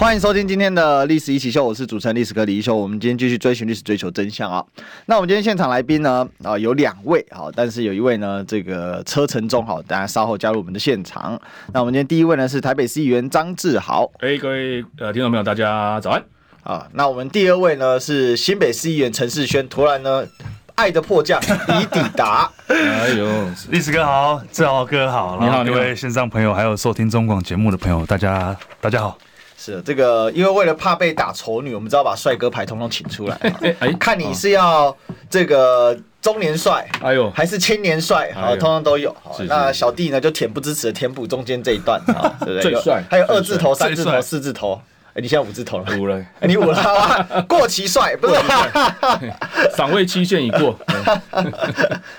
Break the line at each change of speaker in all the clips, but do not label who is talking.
欢迎收听今天的历史一起秀，我是主持人历史哥李一修。我们今天继续追寻历史，追求真相啊！那我们今天现场来宾呢啊有两位好，但是有一位呢这个车程中好，大家稍后加入我们的现场。那我们今天第一位呢是台北市议员张志豪。
哎，各位呃听众朋友，大家早安
啊！那我们第二位呢是新北市议员陈世轩，突然呢爱的迫降已抵达。
哎呦，
历史哥好，志豪哥好，
你好，
各位线上朋友，还有收听中广节目的朋友，大家大家好。
是这个，因为为了怕被打丑女，我们只好把帅哥牌通通请出来。看你是要这个中年帅，哎呦，还是青年帅，好，通通都有。好，那小弟呢就恬不知耻的填补中间这一段，啊，对不对？
最帅，
还有二字头、三字头、四字头。哎，你现在五字头了？五了。哎，你五了？过期帅不是？
赏味期限已过，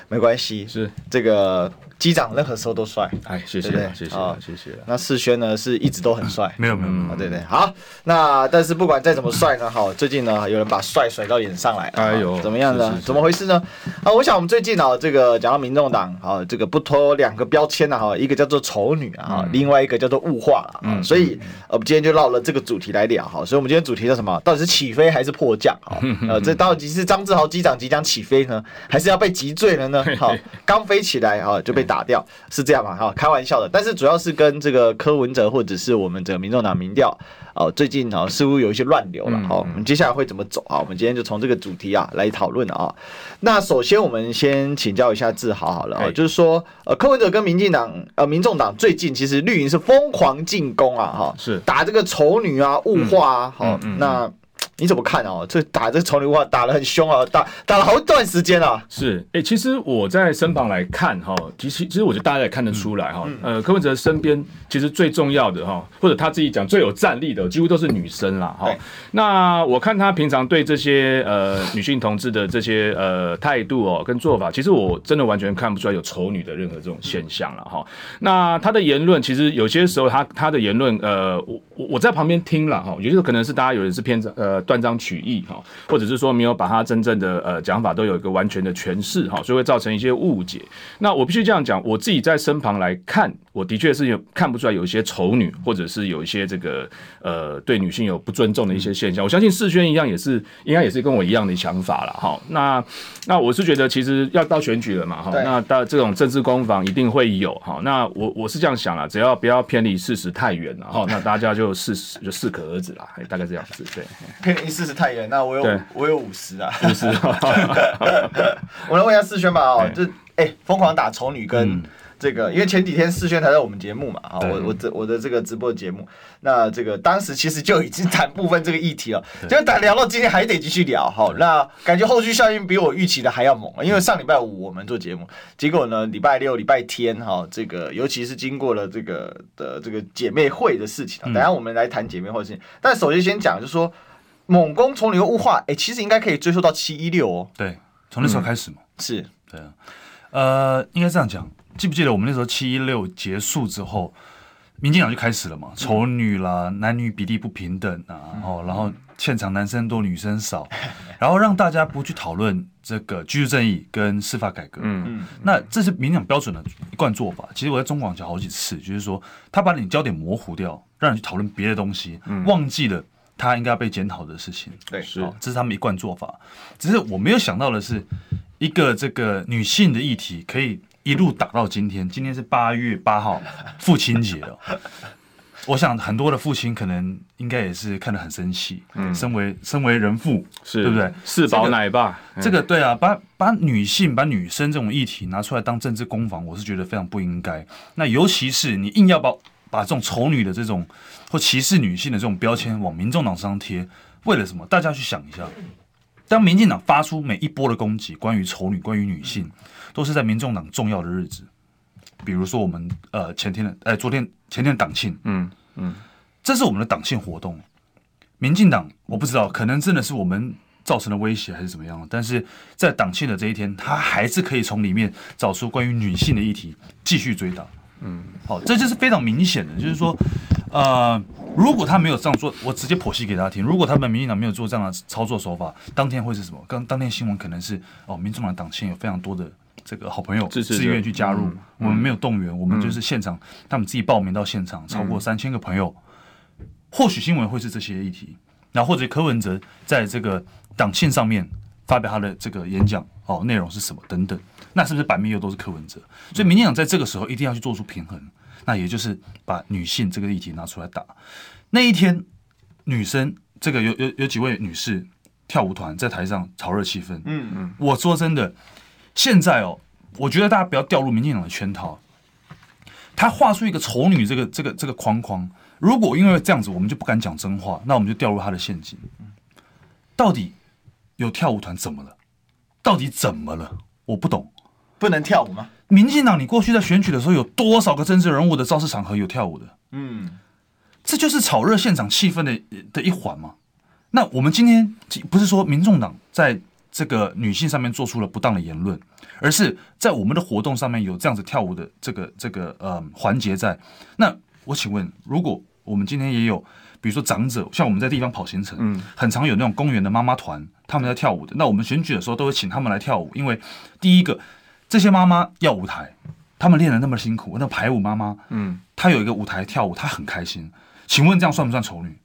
没关系。是这个。机长任何时候都帅，
哎，谢谢，谢谢，谢谢。
那世轩呢，是一直都很帅，
没有，没有，没有，
对对。好，那但是不管再怎么帅呢，好，最近呢，有人把帅甩到脸上来，哎呦，怎么样呢？怎么回事呢？啊，我想我们最近啊，这个讲到民众党，啊，这个不脱两个标签啊，哈，一个叫做丑女啊，另外一个叫做物化啊，所以呃，我们今天就绕了这个主题来聊哈。所以我们今天主题叫什么？到底是起飞还是迫降？啊，呃，这到底是张志豪机长即将起飞呢，还是要被击坠了呢？好，刚飞起来啊，就被。打掉是这样嘛？哈，开玩笑的。但是主要是跟这个柯文哲或者是我们这个民众党民调哦，最近啊似乎有一些乱流了。好，我们接下来会怎么走啊？我们今天就从这个主题啊来讨论啊。那首先我们先请教一下志豪好了啊，就是说呃柯文哲跟民进党呃民众党最近其实绿营是疯狂进攻啊哈，是打这个丑女啊物化啊好那。你怎么看哦？这打这丑女话打得很凶啊，打打了好一段时间啊。
是，哎、欸，其实我在身旁来看哈，其实其实我觉得大家也看得出来哈。嗯嗯、呃，柯文哲身边其实最重要的哈，或者他自己讲最有战力的，几乎都是女生啦哈。那我看他平常对这些呃女性同志的这些呃态度哦跟做法，其实我真的完全看不出来有丑女的任何这种现象了哈。那他的言论其实有些时候他他的言论呃，我我在旁边听了哈，有些时候可能是大家有人是偏呃。断章取义哈，或者是说没有把他真正的呃讲法都有一个完全的诠释哈，所以会造成一些误解。那我必须这样讲，我自己在身旁来看，我的确是有看不出来有一些丑女，或者是有一些这个呃对女性有不尊重的一些现象。我相信世轩一样也是，应该也是跟我一样的想法了哈。那那我是觉得其实要到选举了嘛哈，那到这种政治攻防一定会有哈。那我我是这样想了，只要不要偏离事实太远了哈，那大家就适就适可而止啦，大概这样子对。
离四十太远，那我有我有五十啊，
五十。
我来问一下世轩吧，哦，就哎，疯狂打丑女跟这个，因为前几天世轩才在我们节目嘛，啊，我我这我的这个直播节目，那这个当时其实就已经谈部分这个议题了，就谈聊到今天还得继续聊，哈，那感觉后续效应比我预期的还要猛，因为上礼拜五我们做节目，结果呢，礼拜六、礼拜天，哈，这个尤其是经过了这个的这个姐妹会的事情，等下我们来谈姐妹会的事情，但首先先讲就是说。猛攻丑女物化，哎、欸，其实应该可以追溯到七一六哦。
对，从那时候开始嘛。
嗯、是，
对啊。呃，应该这样讲，记不记得我们那时候七一六结束之后，民进党就开始了嘛？丑女啦，嗯、男女比例不平等啊，嗯、哦，然后现场男生多女生少，嗯、然后让大家不去讨论这个居住正义跟司法改革。嗯嗯。那这是民进党标准的一贯做法。其实我在中广讲好几次，就是说他把你焦点模糊掉，让你去讨论别的东西，嗯、忘记了。他应该要被检讨的事情，
对，是，
这是他们一贯做法。只是我没有想到的是，一个这个女性的议题可以一路打到今天。今天是八月八号，父亲节哦。我想很多的父亲可能应该也是看得很生气。嗯，身为身为人父，是对不对？
四宝奶爸，
这个对啊，把把女性、把女生这种议题拿出来当政治攻防，我是觉得非常不应该。那尤其是你硬要把。把这种丑女的这种或歧视女性的这种标签往民众党身上贴，为了什么？大家去想一下，当民进党发出每一波的攻击，关于丑女、关于女性，都是在民众党重要的日子，比如说我们呃前天的呃昨天前天的党庆，嗯嗯，这是我们的党庆活动。民进党我不知道，可能真的是我们造成的威胁还是怎么样，但是在党庆的这一天，他还是可以从里面找出关于女性的议题继续追打。嗯，好，这就是非常明显的，就是说，呃，如果他没有这样做，我直接剖析给大家听。如果他们民进党没有做这样的操作手法，当天会是什么？刚当天新闻可能是哦，民众党党庆有非常多的这个好朋友自愿去加入，嗯、我们没有动员，嗯、我们就是现场，他们自己报名到现场，超过三千个朋友，嗯、或许新闻会是这些议题，然后或者柯文哲在这个党庆上面发表他的这个演讲，哦，内容是什么等等。那是不是版面又都是柯文哲？所以民进党在这个时候一定要去做出平衡，那也就是把女性这个议题拿出来打。那一天，女生这个有有有几位女士跳舞团在台上炒热气氛。嗯嗯，我说真的，现在哦，我觉得大家不要掉入民进党的圈套。他画出一个丑女这个这个这个框框，如果因为这样子我们就不敢讲真话，那我们就掉入他的陷阱。到底有跳舞团怎么了？到底怎么了？我不懂。
不能跳舞吗？
民进党，你过去在选举的时候有多少个政治人物的造势场合有跳舞的？嗯，这就是炒热现场气氛的的一环嘛。那我们今天不是说民众党在这个女性上面做出了不当的言论，而是在我们的活动上面有这样子跳舞的这个这个呃环节在。那我请问，如果我们今天也有，比如说长者，像我们在地方跑行程，嗯，很常有那种公园的妈妈团，他们在跳舞的。那我们选举的时候都会请他们来跳舞，因为第一个。这些妈妈要舞台，他们练的那么辛苦。那排舞妈妈，嗯，她有一个舞台跳舞，她很开心。请问这样算不算丑女？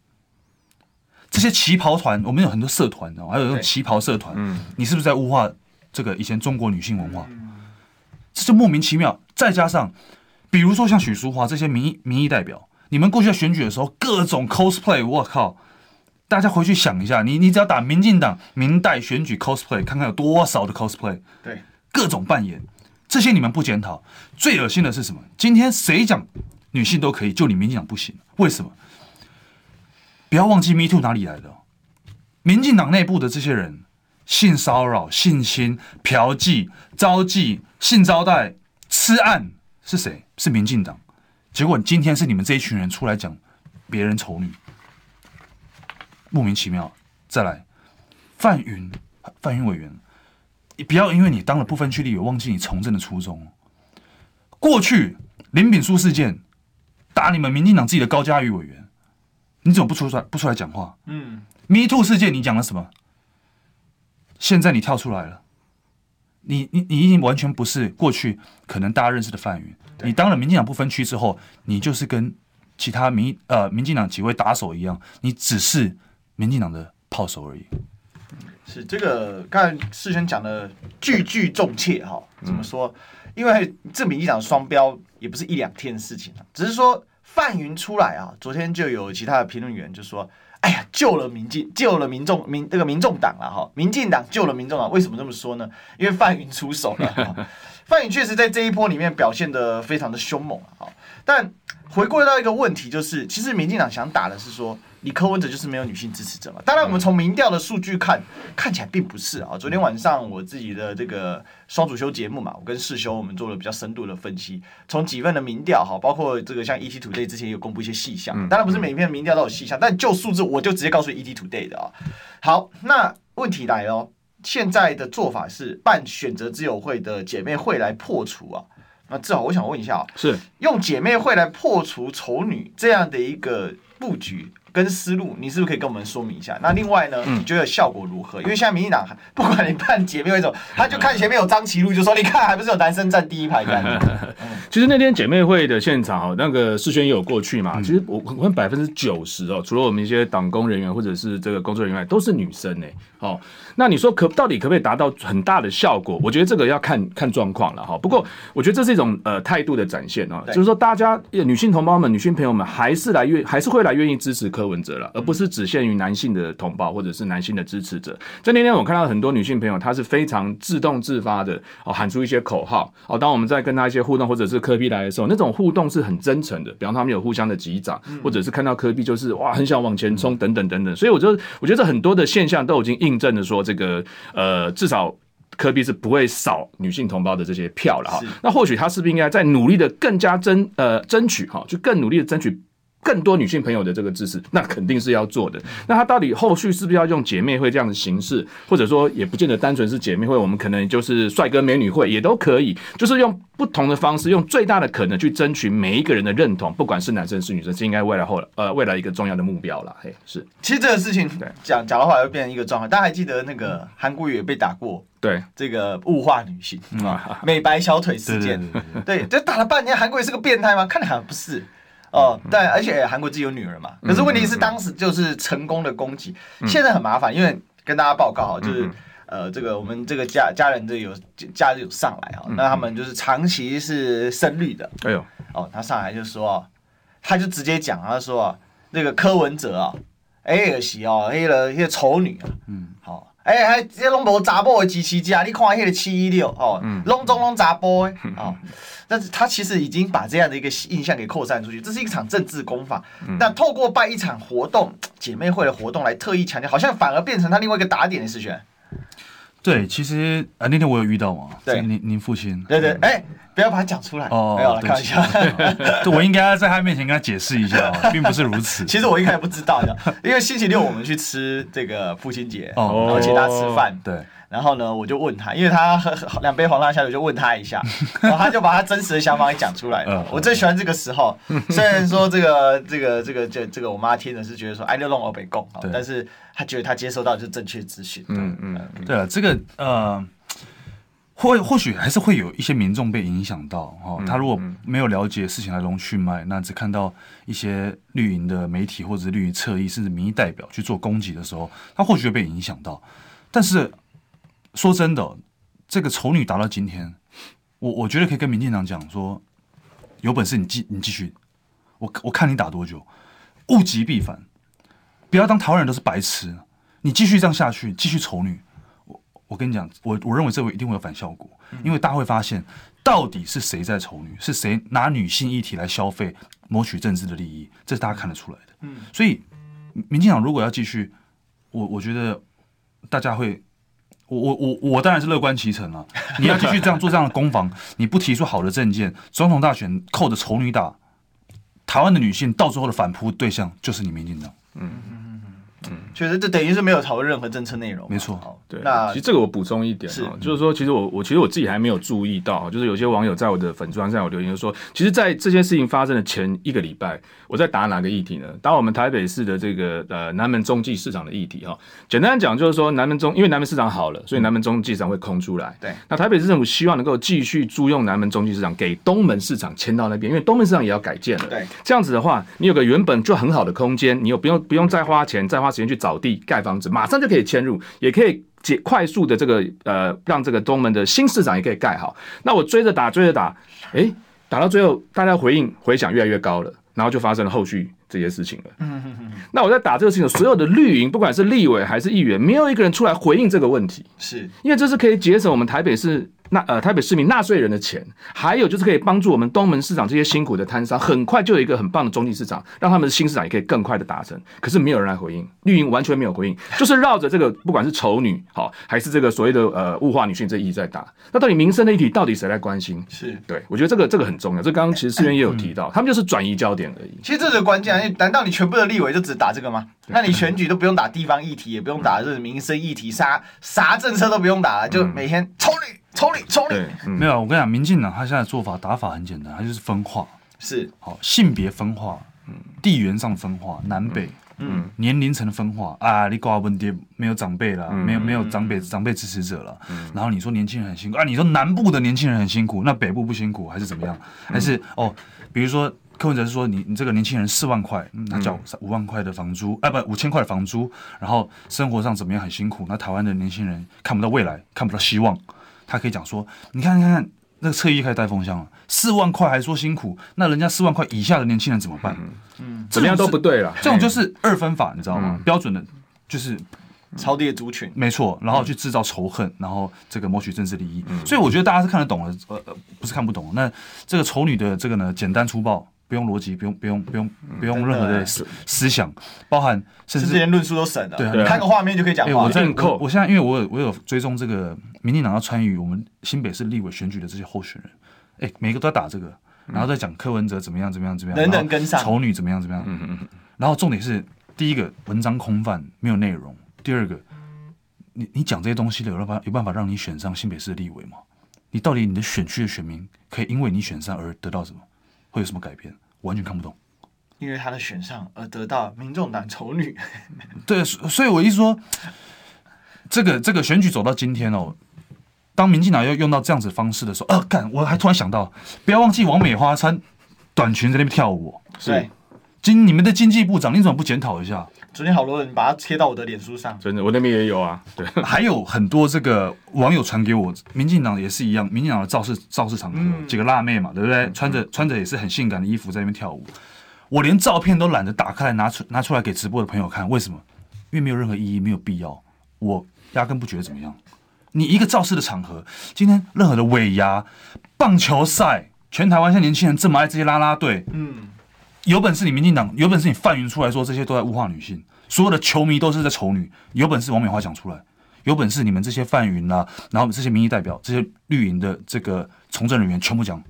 这些旗袍团，我们有很多社团，还有那种旗袍社团，嗯，你是不是在物化这个以前中国女性文化？这就莫名其妙。再加上，比如说像许淑华这些民意民意代表，你们过去在选举的时候，各种 cosplay，我靠！大家回去想一下，你你只要打民进党明代选举 cosplay，看看有多少的 cosplay。
对。
各种扮演，这些你们不检讨，最恶心的是什么？今天谁讲女性都可以，就你民进党不行？为什么？不要忘记 Me Too 哪里来的？民进党内部的这些人，性骚扰、性侵、嫖妓、招妓、性招待、吃案，是谁？是民进党。结果今天是你们这一群人出来讲别人丑女，莫名其妙。再来，范云，范云委员。你不要因为你当了不分区立委，忘记你从政的初衷。过去林炳书事件打你们民进党自己的高嘉瑜委员，你怎么不出来不出来讲话？嗯，Me Too 事件你讲了什么？现在你跳出来了，你你你已经完全不是过去可能大家认识的范云。你当了民进党不分区之后，你就是跟其他民呃民进党几位打手一样，你只是民进党的炮手而已。
是这个，刚才世轩讲的句句重切哈，怎么说？因为这民进党双标也不是一两天的事情，只是说范云出来啊，昨天就有其他的评论员就说：“哎呀，救了民进，救了民众民这个民众党了哈，民进党救了民众党。”为什么这么说呢？因为范云出手了。范云确实在这一波里面表现的非常的凶猛啊，但回归到一个问题，就是其实民进党想打的是说。你柯文哲就是没有女性支持者嘛？当然，我们从民调的数据看，看起来并不是啊。昨天晚上我自己的这个双主修节目嘛，我跟世修我们做了比较深度的分析，从几份的民调哈，包括这个像 ETtoday 之前有公布一些细项，当然不是每一篇民调都有细项，但就数字我就直接告诉 ETtoday 的啊。好，那问题来了，现在的做法是办选择之友会的姐妹会来破除啊。那至少我想问一下啊，
是
用姐妹会来破除丑女这样的一个布局？跟思路，你是不是可以跟我们说明一下？那另外呢，你觉得效果如何？因为现在民进党不管你办姐妹会怎么，他就看前面有张其路，就说你看还不是有男生站第一排这样。
其实那天姐妹会的现场哦，那个世轩也有过去嘛。其实我我看百分之九十哦，除了我们一些党工人员或者是这个工作人员外，都是女生呢。哦，那你说可到底可不可以达到很大的效果？我觉得这个要看看状况了哈。不过我觉得这是一种呃态度的展现哦，就是说大家女性同胞们、女性朋友们还是来愿还是会来愿意支持柯文哲了，而不是只限于男性的同胞或者是男性的支持者。在那天我看到很多女性朋友，她是非常自动自发的哦，喊出一些口号哦。当我们在跟她一些互动，或者是科比来的时候，那种互动是很真诚的。比方他们有互相的击掌，或者是看到科比就是哇很想往前冲等等等等。所以我觉得，我觉得这很多的现象都已经印证的说，这个呃至少科比是不会少女性同胞的这些票了哈。那或许他是不是应该再努力的更加争呃争取哈，就更努力的争取。更多女性朋友的这个支持，那肯定是要做的。那他到底后续是不是要用姐妹会这样的形式，或者说也不见得单纯是姐妹会，我们可能就是帅哥美女会也都可以，就是用不同的方式，用最大的可能去争取每一个人的认同，不管是男生是女生，是应该未来后呃未来一个重要的目标了。嘿，是。
其实这个事情讲讲的话，会变成一个状况。大家还记得那个韩国瑜也被打过？
对，这
个物化女性啊，美白小腿事件，对，就打了半年，韩国瑜是个变态吗？看来好像不是。哦，但而且韩国自己有女儿嘛，可是问题是当时就是成功的攻击，现在很麻烦，因为跟大家报告哈，就是呃，这个我们这个家家人这有假日有上来哦，那他们就是长期是深绿的，哎呦，哦，他上来就说，他就直接讲，他说那个柯文哲啊，哎，是哦，黑了一些丑女啊，嗯，好。哎，还这拢无查甫的支持者，你看迄个七一六哦，拢总拢查甫的哦。但是他其实已经把这样的一个印象给扩散出去，这是一场政治攻防。那透过办一场活动，姐妹会的活动来特意强调，好像反而变成他另外一个打点的事情。
对，其实啊，那天我有遇到嘛，对，您您父亲，
对对，哎。不要把它讲出来哦，没有了，开玩笑。
对，我应该在他面前跟他解释一下，并不是如此。
其实我一开始不知道的，因为星期六我们去吃这个父亲节，然后请他吃饭。对，然后呢，我就问他，因为他喝 两杯黄辣虾，我就问他一下，然后他就把他真实的想法给讲出来了。我最喜欢这个时候，虽然说这个这个这个这这个我妈听的是觉得说哎，六弄我北贡，但是他觉得他接收到就是正确资讯。嗯
嗯，对了，这个呃。或或许还是会有一些民众被影响到哦，他如果没有了解事情来龙去脉，那只看到一些绿营的媒体或者是绿营侧翼甚至民意代表去做攻击的时候，他或许会被影响到。但是说真的，这个丑女打到今天，我我觉得可以跟民进党讲说，有本事你继你继续，我我看你打多久，物极必反，不要当台湾人都是白痴，你继续这样下去，继续丑女。我跟你讲，我我认为这会一定会有反效果，因为大家会发现，到底是谁在丑女，是谁拿女性议题来消费，谋取政治的利益，这是大家看得出来的。嗯，所以民进党如果要继续，我我觉得大家会，我我我我当然是乐观其成了。你要继续这样做这样的攻防，你不提出好的证件，总统大选扣着丑女打，台湾的女性到最后的反扑对象就是你民进党。嗯。
嗯，确实，这等于是没有讨论任何政策内容。
没错，
对。那其实这个我补充一点啊，就是说，其实我我其实我自己还没有注意到，就是有些网友在我的粉砖上有留言，就说，其实，在这件事情发生的前一个礼拜，我在打哪个议题呢？打我们台北市的这个呃南门中继市场的议题哈。简单讲就是说，南门中因为南门市场好了，所以南门中继市场会空出来。对。那台北市政府希望能够继续租用南门中继市场给东门市场迁到那边，因为东门市场也要改建了。对。这样子的话，你有个原本就很好的空间，你又不用不用再花钱再花时间去找地。盖房子马上就可以迁入，也可以解快速的这个呃，让这个东门的新市场也可以盖好。那我追着打，追着打，诶，打到最后，大家回应回响越来越高了，然后就发生了后续这些事情了。嗯嗯嗯。那我在打这个事情，所有的绿营，不管是立委还是议员，没有一个人出来回应这个问题，是因为这是可以节省我们台北市。那呃，台北市民纳税人的钱，还有就是可以帮助我们东门市场这些辛苦的摊商，很快就有一个很棒的中继市场，让他们的新市场也可以更快的达成。可是没有人来回应，绿营完全没有回应，就是绕着这个不管是丑女好，还是这个所谓的呃物化女性这一直在打。那到底民生的议题到底谁来关心？是对，我觉得这个这个很重要。这刚刚其实思源也有提到，他们就是转移焦点而已。
其实这是关键啊！难道你全部的立委就只打这个吗？那你选举都不用打地方议题，也不用打这个民生议题，啥啥政策都不用打了，就每天丑女。抽你抽你，
嗯、没有，我跟你讲，民进党他现在做法打法很简单，他就是分化，是。好性别分化，嗯，地缘上分化，南北，嗯，年龄层的分化啊，你挂问题没有长辈了，没有没有长辈长辈支持者了，嗯，然后你说年轻人很辛苦啊，你说南部的年轻人很辛苦，那北部不辛苦还是怎么样？还是哦，比如说柯文哲是说你你这个年轻人四万块，那交五万块的房租，啊不五千块的房租，然后生活上怎么样很辛苦，那台湾的年轻人看不到未来，看不到希望。他可以讲说，你看，看，看，那个侧翼开始带风箱了，四万块还说辛苦，那人家四万块以下的年轻人怎么办？
嗯，怎么样都不对了。
这种就是二分法，你知道吗？标准的，就是
超低的族群，
没错。然后去制造仇恨，然后这个谋取政治利益。所以我觉得大家是看得懂的，呃呃，不是看不懂。那这个丑女的这个呢，简单粗暴。不用逻辑，不用不用不用不用任何的思思想，包含甚至
连论述都省了。对你，看个画面就可以讲话。
我在扣我现在因为我有我有追踪这个民进党要参与我们新北市立委选举的这些候选人，哎，每个都要打这个，然后再讲柯文哲怎么样怎么样怎么样，
人人跟上，
丑女怎么样怎么样，嗯嗯嗯。然后重点是第一个文章空泛没有内容，第二个你你讲这些东西的有办法有办法让你选上新北市的立委吗？你到底你的选区的选民可以因为你选上而得到什么？会有什么改变？完全看不懂。
因为他的选上而得到民众党丑女。
对，所以我一说，这个这个选举走到今天哦，当民进党要用到这样子方式的时候，呃，干，我还突然想到，不要忘记王美花穿短裙在那边跳舞。
对，
经你们的经济部长，你怎么不检讨一下？
昨天好多人把它贴到我的脸书上，
真的，我那边也有啊。对，
还有很多这个网友传给我，民进党也是一样，民进党的造势造势场合，嗯、几个辣妹嘛，对不对？穿着穿着也是很性感的衣服在那边跳舞，我连照片都懒得打开来拿出拿出来给直播的朋友看，为什么？因为没有任何意义，没有必要，我压根不觉得怎么样。你一个造势的场合，今天任何的尾牙、棒球赛，全台湾现在年轻人这么爱这些啦啦队，嗯。有本事你民进党，有本事你范云出来说这些都在物化女性，所有的球迷都是在丑女。有本事王美花讲出来，有本事你们这些范云啊，然后这些民意代表、这些绿营的这个从政人员全部讲，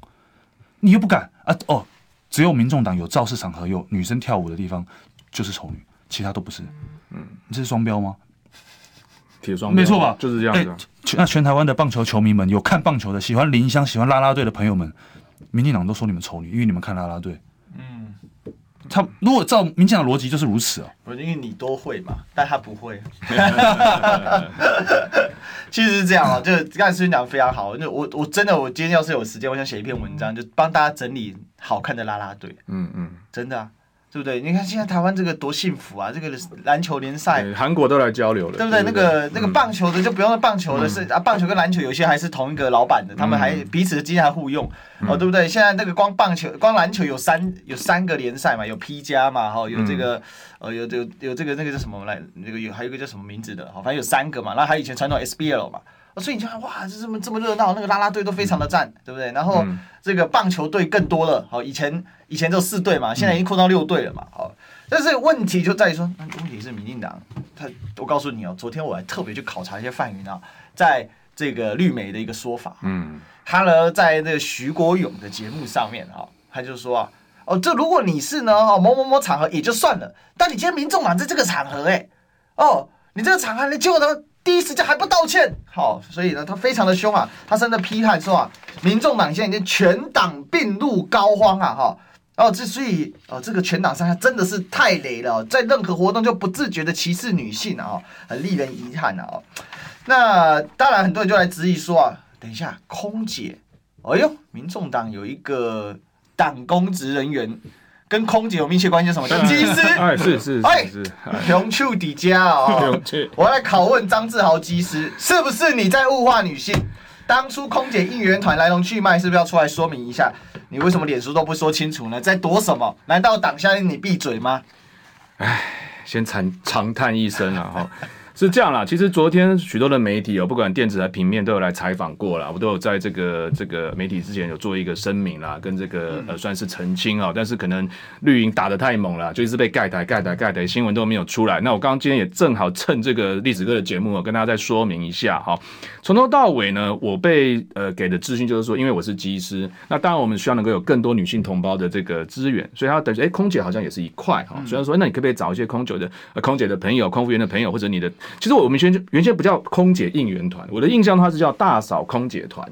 你又不敢啊？哦，只有民众党有造势场合有女生跳舞的地方就是丑女，其他都不是。嗯，你这是双标吗？
铁双标，
没错吧？
就是这样子、啊。
那全台湾的棒球球迷们，有看棒球的，喜欢林香、喜欢啦啦队的朋友们，民进党都说你们丑女，因为你们看啦啦队。他如果照民进党逻辑就是如此哦，
不是因为你都会嘛，但他不会。其实是这样啊，就刚才师兄讲的非常好。那我我真的我今天要是有时间，我想写一篇文章，就帮大家整理好看的啦啦队。嗯嗯，真的啊。对不对？你看现在台湾这个多幸福啊！这个篮球联赛，
韩国都来交流了，
对不对？那个、嗯、那个棒球的就不用棒球的是、嗯、啊，棒球跟篮球有些还是同一个老板的，嗯、他们还彼此之间还互用、嗯、哦，对不对？现在那个光棒球、光篮球有三有三个联赛嘛，有 P 加嘛，哈，有这个、嗯、呃有有有这个那个叫什么来？那个有还有一个叫什么名字的？哈，反正有三个嘛。然后还有以前传统 SBL 嘛。所以你就看哇，这这么这么热闹，那个拉拉队都非常的赞，嗯、对不对？然后、嗯、这个棒球队更多了，好，以前以前就四队嘛，现在已经扩到六队了嘛，好。但是问题就在于说，那问题是民进党，他我告诉你哦，昨天我还特别去考察一些范云啊，在这个绿媒的一个说法，嗯，他呢在那个徐国勇的节目上面哈，他就说啊，哦，这如果你是呢哦某某某场合也就算了，但你今天民众党在这个场合哎，哦，你这个场合你结果呢第一时间还不道歉，好，所以呢他非常的凶啊，他甚至批判说啊，民众党现在已经全党病入膏肓啊，哈。哦，之所以哦，这个全党上下真的是太雷了，在任何活动就不自觉的歧视女性啊，很令人遗憾啊。那当然，很多人就来质疑说啊，等一下，空姐，哎呦，民众党有一个党公职人员跟空姐有密切关系，什么叫机师？
哎，是是
哎，雄处底家哦，我要来拷问张志豪机师，是不是你在物化女性？当初空姐应援团来龙去脉，是不是要出来说明一下？你为什么脸书都不说清楚呢？在躲什么？难道党下令你闭嘴吗？
哎，先长长叹一声啊！哈。是这样啦，其实昨天许多的媒体哦，不管电子还平面都有来采访过了，我都有在这个这个媒体之前有做一个声明啦，跟这个呃算是澄清啊，但是可能绿营打得太猛了，就一直被盖台盖台盖台，新闻都没有出来。那我刚刚今天也正好趁这个历史哥的节目，跟大家再说明一下哈。从头到尾呢，我被呃给的资讯就是说，因为我是机师，那当然我们需要能够有更多女性同胞的这个资源，所以他等于哎，空姐好像也是一块哈。虽然说，那你可不可以找一些空姐的呃空姐的朋友、空服员的朋友，或者你的。其实我们原先原先不叫空姐应援团，我的印象它是叫大嫂空姐团。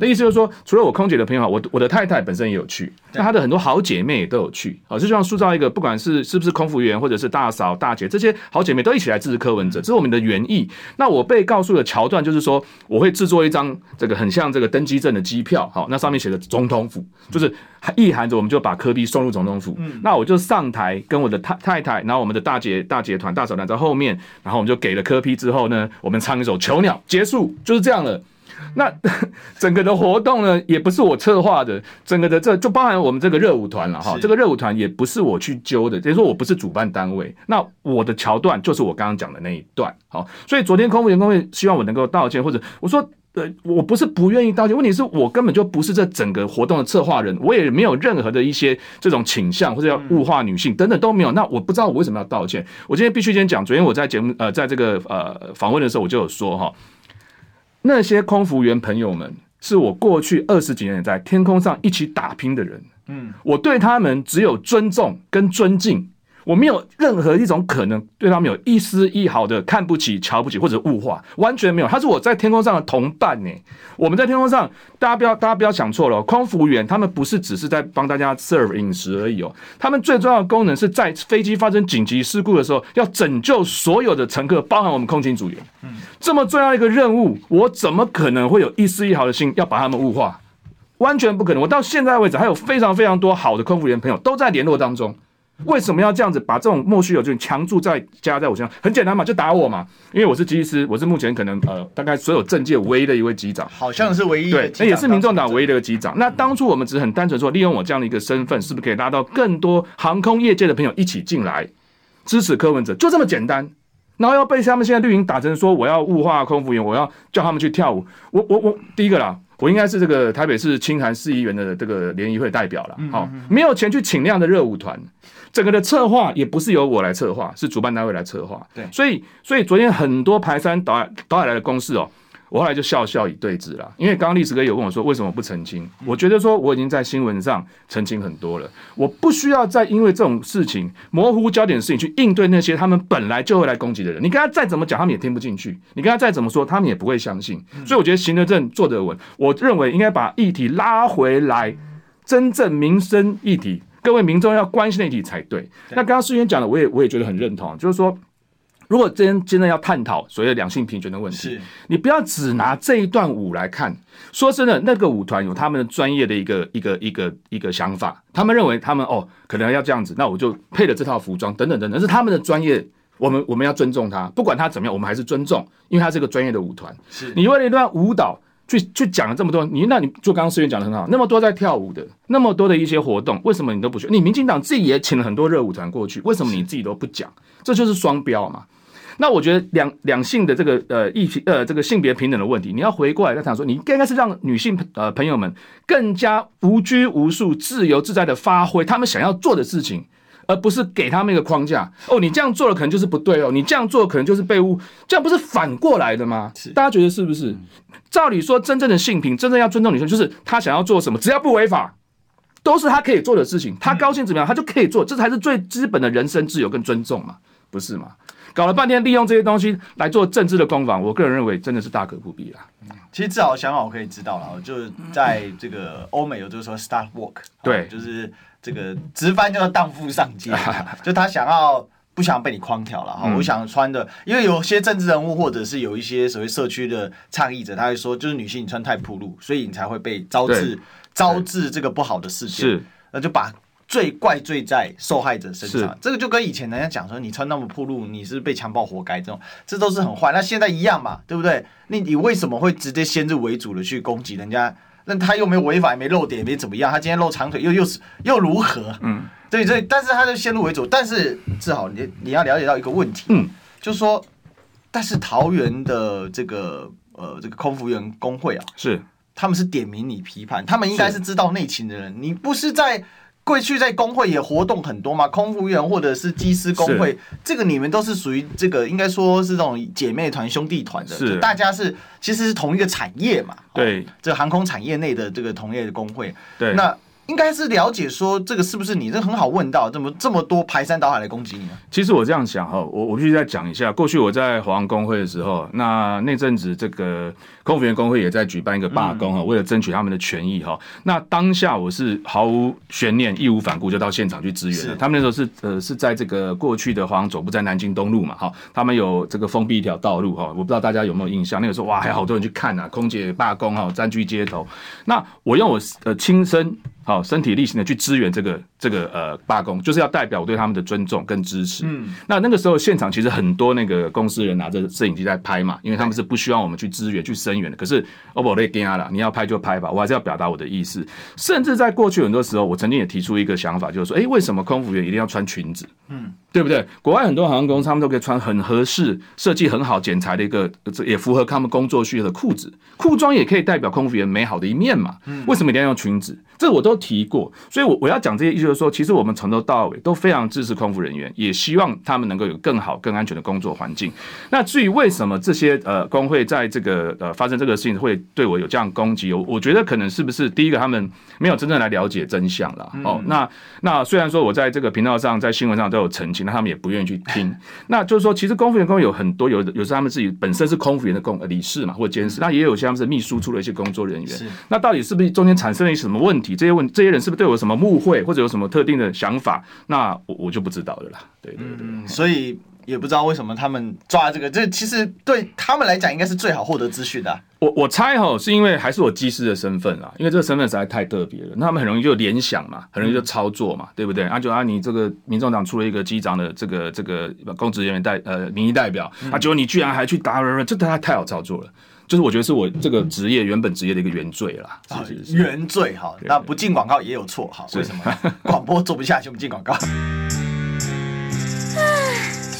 那意思就是说，除了我空姐的朋友，我我的太太本身也有去，那她的很多好姐妹也都有去，好，就像塑造一个，不管是是不是空服员，或者是大嫂、大姐这些好姐妹都一起来支持柯文哲，这是我们的原意。那我被告诉的桥段就是说，我会制作一张这个很像这个登机证的机票，好，那上面写的总统府，就是意含着我们就把柯比送入总统府。那我就上台跟我的太太太，然后我们的大姐、大姐团、大嫂团在后面，然后我们就给了柯比之后呢，我们唱一首《囚鸟》，结束，就是这样了。那 整个的活动呢，也不是我策划的，整个的这就包含我们这个热舞团了哈。这个热舞团也不是我去揪的，等于说我不是主办单位。那我的桥段就是我刚刚讲的那一段，好，所以昨天空服员工会希望我能够道歉，或者我说，呃，我不是不愿意道歉，问题是我根本就不是这整个活动的策划人，我也没有任何的一些这种倾向或者要物化女性等等都没有。那我不知道我为什么要道歉。我今天必须先讲，昨天我在节目呃，在这个呃访问的时候，我就有说哈。那些空服员朋友们是我过去二十几年在天空上一起打拼的人，嗯，我对他们只有尊重跟尊敬。我没有任何一种可能对他们有一丝一毫的看不起、瞧不起或者物化，完全没有。他是我在天空上的同伴呢。我们在天空上，大家不要大家不要想错了，空服员他们不是只是在帮大家 serve 饮食而已哦，他们最重要的功能是在飞机发生紧急事故的时候，要拯救所有的乘客，包含我们空勤组员。嗯，这么重要一个任务，我怎么可能会有一丝一毫的心要把他们物化？完全不可能。我到现在为止，还有非常非常多好的空服员朋友都在联络当中。为什么要这样子把这种莫须有这种强注在加在我身上？很简单嘛，就打我嘛。因为我是机师，我是目前可能呃大概所有政界唯一的一位机长，
好像是唯一
对，那也是民众党唯一的一个机长。那当初我们只是很单纯说，利用我这样的一个身份，是不是可以拉到更多航空业界的朋友一起进来支持柯文哲？就这么简单。然后要被他们现在绿营打成说我要物化空服员，我要叫他们去跳舞。我我我第一个啦。我应该是这个台北市清寒市议员的这个联谊会代表了，好，没有钱去请那样的热舞团，整个的策划也不是由我来策划，是主办单位来策划，对，所以所以昨天很多排山倒海倒海来的公事哦。我后来就笑笑以对之了，因为刚刚历史哥有问我说，为什么不澄清？我觉得说我已经在新闻上澄清很多了，我不需要再因为这种事情模糊焦点的事情去应对那些他们本来就会来攻击的人。你跟他再怎么讲，他们也听不进去；你跟他再怎么说，他们也不会相信。所以我觉得行得正，坐得稳。我认为应该把议题拉回来，真正民生议题，各位民众要关心的议题才对。那刚刚诗媛讲的，我也我也觉得很认同，就是说。如果真真的要探讨所谓的两性平权的问题，你不要只拿这一段舞来看。说真的，那个舞团有他们的专业的一个一个一个一个想法，他们认为他们哦可能要这样子，那我就配了这套服装等等等等，是他们的专业，我们我们要尊重他，不管他怎么样，我们还是尊重，因为他是个专业的舞团。是你为了一段舞蹈去去讲了这么多，你那你就刚刚思源讲的很好，那么多在跳舞的，那么多的一些活动，为什么你都不去？你民进党自己也请了很多热舞团过去，为什么你自己都不讲？这就是双标嘛。那我觉得两两性的这个呃议题呃这个性别平等的问题，你要回过来再想说，你应该是让女性呃朋友们更加无拘无束、自由自在的发挥他们想要做的事情，而不是给他们一个框架。哦，你这样做了可能就是不对哦，你这样做可能就是被污，这样不是反过来的吗？是，大家觉得是不是？照理说，真正的性平，真正要尊重女生，就是她想要做什么，只要不违法，都是她可以做的事情。她高兴怎么样，她就可以做，这才是最基本的人身自由跟尊重嘛，不是吗？搞了半天，利用这些东西来做政治的攻防，我个人认为真的是大可不必啦。
其实至少想法我可以知道了，就是在这个欧美有就是说 start work，
对，
就是这个直翻叫做荡妇上街，就他想要不想被你框条了哈。我想穿的，因为有些政治人物或者是有一些所谓社区的倡议者，他会说就是女性你穿太暴露，所以你才会被招致招致这个不好的事件，是那就把。罪怪罪在受害者身上，这个就跟以前人家讲说，你穿那么暴露，你是被强暴活该，这种这都是很坏。那现在一样嘛，对不对？你你为什么会直接先入为主的去攻击人家？那他又没有违法，也没露点，也没怎么样，他今天露长腿又又是又如何？嗯，对对，但是他就先入为主。但是志豪，你你要了解到一个问题，嗯，就是说，但是桃园的这个呃这个空服员工会啊，
是
他们是点名你批判，他们应该是知道内情的人，你不是在。过去在工会也活动很多嘛，空服员或者是机师工会，这个你们都是属于这个，应该说是这种姐妹团、兄弟团的，是大家是其实是同一个产业嘛，
对，
哦、这航空产业内的这个同业的工会，
对，
那。应该是了解说这个是不是你？这很好问到，怎么这么多排山倒海来攻击你。
其实我这样想哈，我我必须再讲一下，过去我在华航工会的时候，那那阵子这个空服员工会也在举办一个罢工哈，嗯、为了争取他们的权益哈。那当下我是毫无悬念、义无反顾就到现场去支援他们那时候是呃是在这个过去的华航总部在南京东路嘛哈，他们有这个封闭一条道路哈，我不知道大家有没有印象？那个时候哇，还有好多人去看呐、啊，空姐罢工哈，占据街头。那我用我呃亲身。好，身体力行的去支援这个这个呃罢工，就是要代表我对他们的尊重跟支持。嗯，那那个时候现场其实很多那个公司人拿着摄影机在拍嘛，因为他们是不需要我们去支援去声援的。可是我不勒给啊了，你要拍就拍吧，我还是要表达我的意思。甚至在过去很多时候，我曾经也提出一个想法，就是说，哎，为什么空服员一定要穿裙子？嗯，对不对？国外很多航空公司他们都可以穿很合适、设计很好、剪裁的一个，也符合他们工作需要的裤子。裤装也可以代表空服员美好的一面嘛？为什么一定要用裙子？这我都提过。所以，我我要讲这些意思就是说，其实我们从头到尾都非常支持空服人员，也希望他们能够有更好、更安全的工作环境。那至于为什么这些呃工会在这个呃发生这个事情会对我有这样攻击，我我觉得可能是不是第一个他们没有真正来了解真相了哦？那那虽然说我在这个频道上、在新闻上都有澄清。那他们也不愿意去听，那就是说，其实公服员工有很多，有有时候他们自己本身是空服员的工理事嘛，或者监事，那也有些他们是秘书处的一些工作人员。那到底是不是中间产生了一些什么问题？这些问这些人是不是对我有什么误会，或者有什么特定的想法？那我我就不知道了啦。对对对，
嗯，所以也不知道为什么他们抓这个，这其实对他们来讲应该是最好获得资讯的啊。
我我猜哈，是因为还是我机师的身份啊，因为这个身份实在太特别了，那他们很容易就联想嘛，很容易就操作嘛，对不对？啊，就啊，你这个民众党出了一个机长的这个这个公职人员代呃民意代表，啊，结果你居然还去打人，这太太好操作了，就是我觉得是我这个职业原本职业的一个原罪啦。
啊，原罪哈，那不进广告也有错哈？为什么？广播做不下去，我们进广告。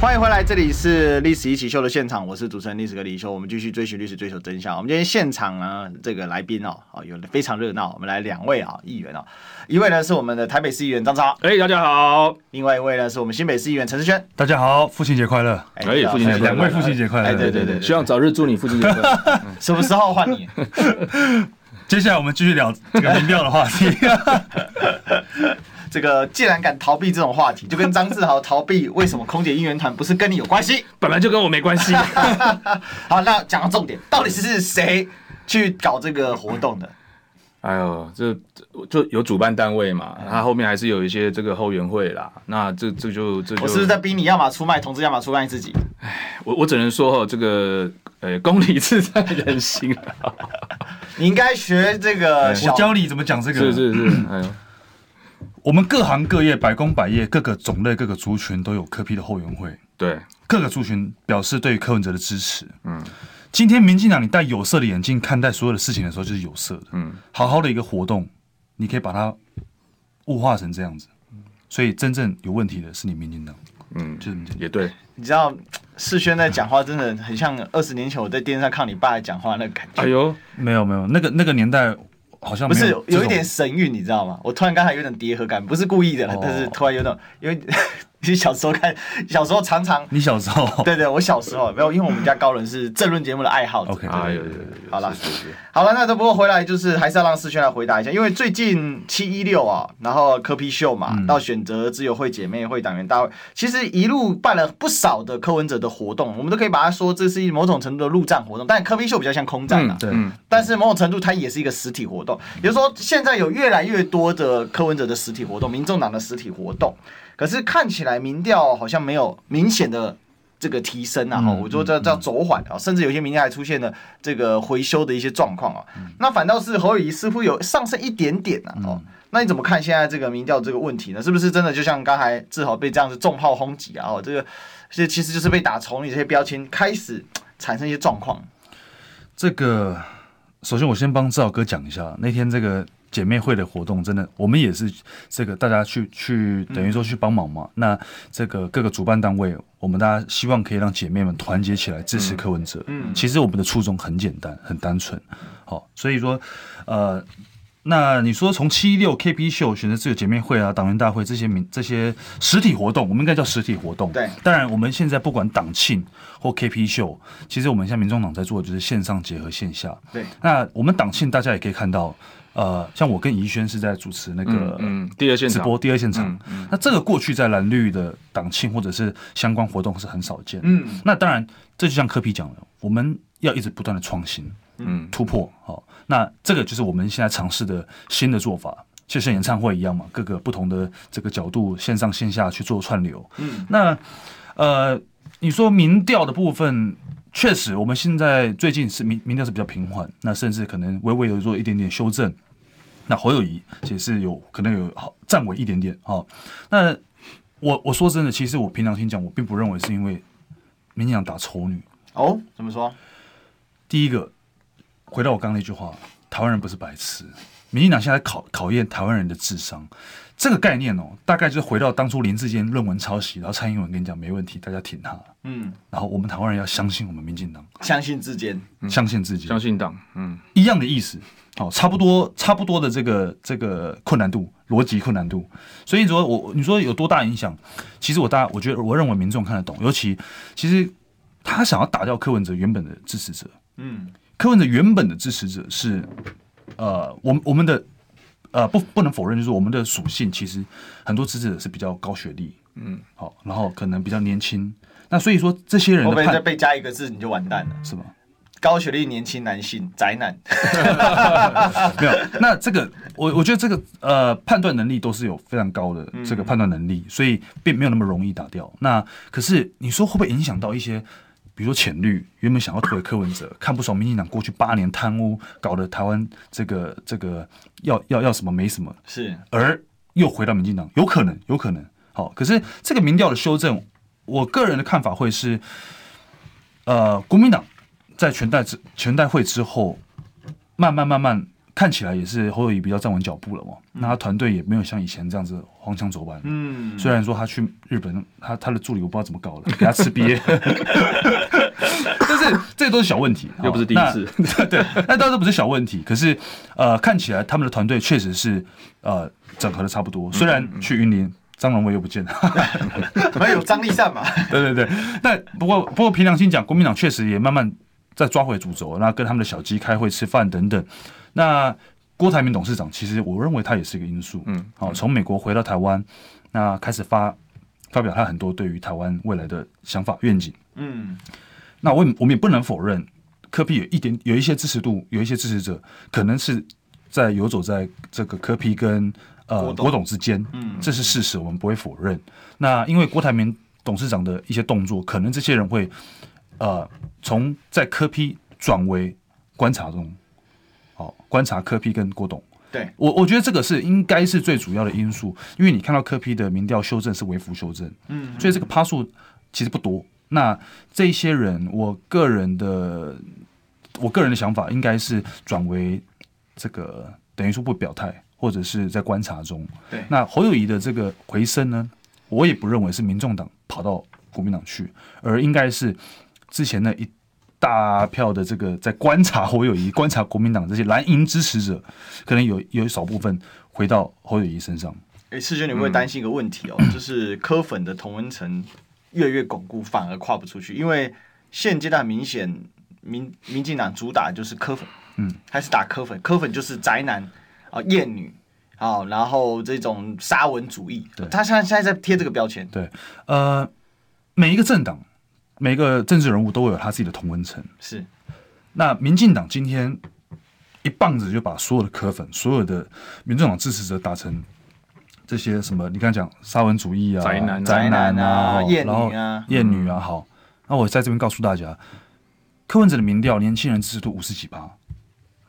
欢迎回来，这里是《历史一起秀》的现场，我是主持人历史哥李易修。我们继续追寻历史，追求真相。我们今天现场呢，这个来宾哦，啊，有非常热闹。我们来两位啊，议员哦，一位呢是我们的台北市议员张超，
哎，大家好；
另外一位呢是我们新北市议员陈世轩，
大家好，父亲节快乐！
哎，父亲节，
两位父亲节快乐！
哎，对对对，
希望早日祝你父亲节快乐。
什么时候换你？
接下来我们继续聊这个民调的话题。
这个既然敢逃避这种话题，就跟张志豪逃避为什么空姐应援团不是跟你有关系？
本来就跟我没关系。
好，那讲到重点，到底是谁去搞这个活动的？
哎呦，这就有主办单位嘛，他后面还是有一些这个后援会啦。那这这就这就
我是不是在逼你要么出卖同志，要么出卖自己？
哎，我我只能说哈，这个呃，公理自在人心。
你应该学这个，
我教你怎么讲这个。
是是是，哎呦，
我们各行各业、百工百业、各个种类、各个族群都有柯批的后援会。
对，
各个族群表示对于柯文哲的支持。嗯。今天民进党，你戴有色的眼镜看待所有的事情的时候，就是有色的。嗯，好好的一个活动，你可以把它物化成这样子。所以真正有问题的是你民进党。
嗯，就是也对。
你知道世轩在讲话真的很像二十年前我在电视上看你爸讲话那个感觉。
哎呦，没有没有，那个那个年代好像
不是有一点神韵，你知道吗？我突然刚才有点叠合感，不是故意的，但是突然有种因为。你小时候看，小时候常常。
你小时候？
对对，我小时候没有，因为我们家高人是政论节目的爱好者。
OK，啊，有有有，
好了，好了，那这不过回来就是还是要让世轩来回答一下，因为最近七一六啊，然后科批秀嘛，到选择自由会姐妹会党员大会，其实一路办了不少的柯文哲的活动，我们都可以把它说这是一某种程度的陆战活动，但科批秀比较像空战啊。
对。
但是某种程度它也是一个实体活动，比如说现在有越来越多的柯文哲的实体活动，民众党的实体活动。可是看起来民调好像没有明显的这个提升啊，我说这叫走缓啊，甚至有些民调还出现了这个回修的一些状况啊。那反倒是侯友谊似乎有上升一点点啊。哦，那你怎么看现在这个民调这个问题呢？是不是真的就像刚才志豪被这样子重炮轰击啊？哦，这个这其实就是被打从你这些标签开始产生一些状况。
这个首先我先帮志豪哥讲一下那天这个。姐妹会的活动真的，我们也是这个大家去去等于说去帮忙嘛。嗯、那这个各个主办单位，我们大家希望可以让姐妹们团结起来支持柯文哲。嗯，其实我们的初衷很简单，很单纯。好，所以说，呃，那你说从七六 KP 秀选择自由姐妹会啊，党员大会这些名这些实体活动，我们应该叫实体活动。
对，
当然我们现在不管党庆或 KP 秀，其实我们现在民众党在做的就是线上结合线下。
对，
那我们党庆大家也可以看到。呃，像我跟怡轩是在主持那个
嗯，嗯第二现场
直播第二现场，那这个过去在蓝绿的党庆或者是相关活动是很少见。嗯，那当然这就像柯皮讲的，我们要一直不断的创新，嗯，突破。好，那这个就是我们现在尝试的新的做法，就像演唱会一样嘛，各个不同的这个角度，线上线下去做串流。嗯，那呃，你说民调的部分，确实我们现在最近是民民调是比较平缓，那甚至可能微微有做一点点修正。那侯友宜其实是有可能有好站稳一点点。好，那我我说真的，其实我平常心讲，我并不认为是因为民进党打丑女。
哦，怎么说？
第一个，回到我刚刚那句话，台湾人不是白痴。民进党现在考考验台湾人的智商，这个概念哦，大概就是回到当初林志坚论文抄袭，然后蔡英文跟你讲没问题，大家挺他。嗯，然后我们台湾人要相信我们民进党，
相信智坚，
相信自己，
相信党，嗯，
一样的意思。好，差不多，差不多的这个这个困难度，逻辑困难度。所以说我你说有多大影响？其实我大，我觉得我认为民众看得懂，尤其其实。他想要打掉柯文哲原本的支持者，嗯，柯文哲原本的支持者是，呃，我们我们的，呃，不不能否认，就是我们的属性其实很多支持者是比较高学历，嗯，好，然后可能比较年轻，那所以说这些人，
会不会再被加一个字你就完蛋了，
是吗？
高学历年轻男性宅男，
没有，那这个我我觉得这个呃判断能力都是有非常高的这个判断能力，所以并没有那么容易打掉。那可是你说会不会影响到一些？比如说浅绿原本想要推柯文哲，看不爽民进党过去八年贪污，搞得台湾这个这个要要要什么没什么，
是
而又回到民进党，有可能有可能。好，可是这个民调的修正，我个人的看法会是，呃，国民党在全代之全代会之后，慢慢慢慢。看起来也是侯友宜比较站稳脚步了嘛，嗯、那他团队也没有像以前这样子荒腔走板。嗯，虽然说他去日本，他他的助理我不知道怎么搞的，给他吃鳖。但是这都是小问题，
又不是第一次。
对，那倒是不是小问题。可是呃，看起来他们的团队确实是呃整合的差不多。虽然去云林，张荣味又不见了，
还有张立善嘛？
对对对。但不过不过凭良心讲，国民党确实也慢慢在抓回主轴，那跟他们的小鸡开会吃饭等等。那郭台铭董事长，其实我认为他也是一个因素。嗯，好，从美国回到台湾，那开始发发表他很多对于台湾未来的想法愿景。嗯，那我我们也不能否认，科比有一点有一些支持度，有一些支持者可能是在游走在这个科比跟呃郭董之间。嗯，这是事实，我们不会否认。那因为郭台铭董事长的一些动作，可能这些人会呃从在科批转为观察中。好，观察柯批跟郭董，
对
我，我觉得这个是应该是最主要的因素，因为你看到柯批的民调修正是微幅修正，嗯，所以这个趴数其实不多。那这些人，我个人的，我个人的想法应该是转为这个等于说不表态，或者是在观察中。
对，
那侯友宜的这个回升呢，我也不认为是民众党跑到国民党去，而应该是之前那一。大票的这个在观察侯友谊、观察国民党这些蓝营支持者，可能有有一少部分回到侯友谊身上。
哎，世娟，你会担心一个问题哦？嗯、就是科粉的同温层越来越巩固，反而跨不出去，因为现阶段明显民民进党主打就是科粉，嗯，还是打科粉，科粉就是宅男啊、厌女啊，然后这种沙文主义，对他现在现在在贴这个标签。
对，呃，每一个政党。每个政治人物都会有他自己的同温层。
是，
那民进党今天一棒子就把所有的柯粉、所有的民众党支持者打成这些什么？你刚才讲沙文主义啊、
宅男、
宅男啊、
厌女啊、
厌女啊。好，那我在这边告诉大家，柯文哲的民调，年轻人支持度五十几趴。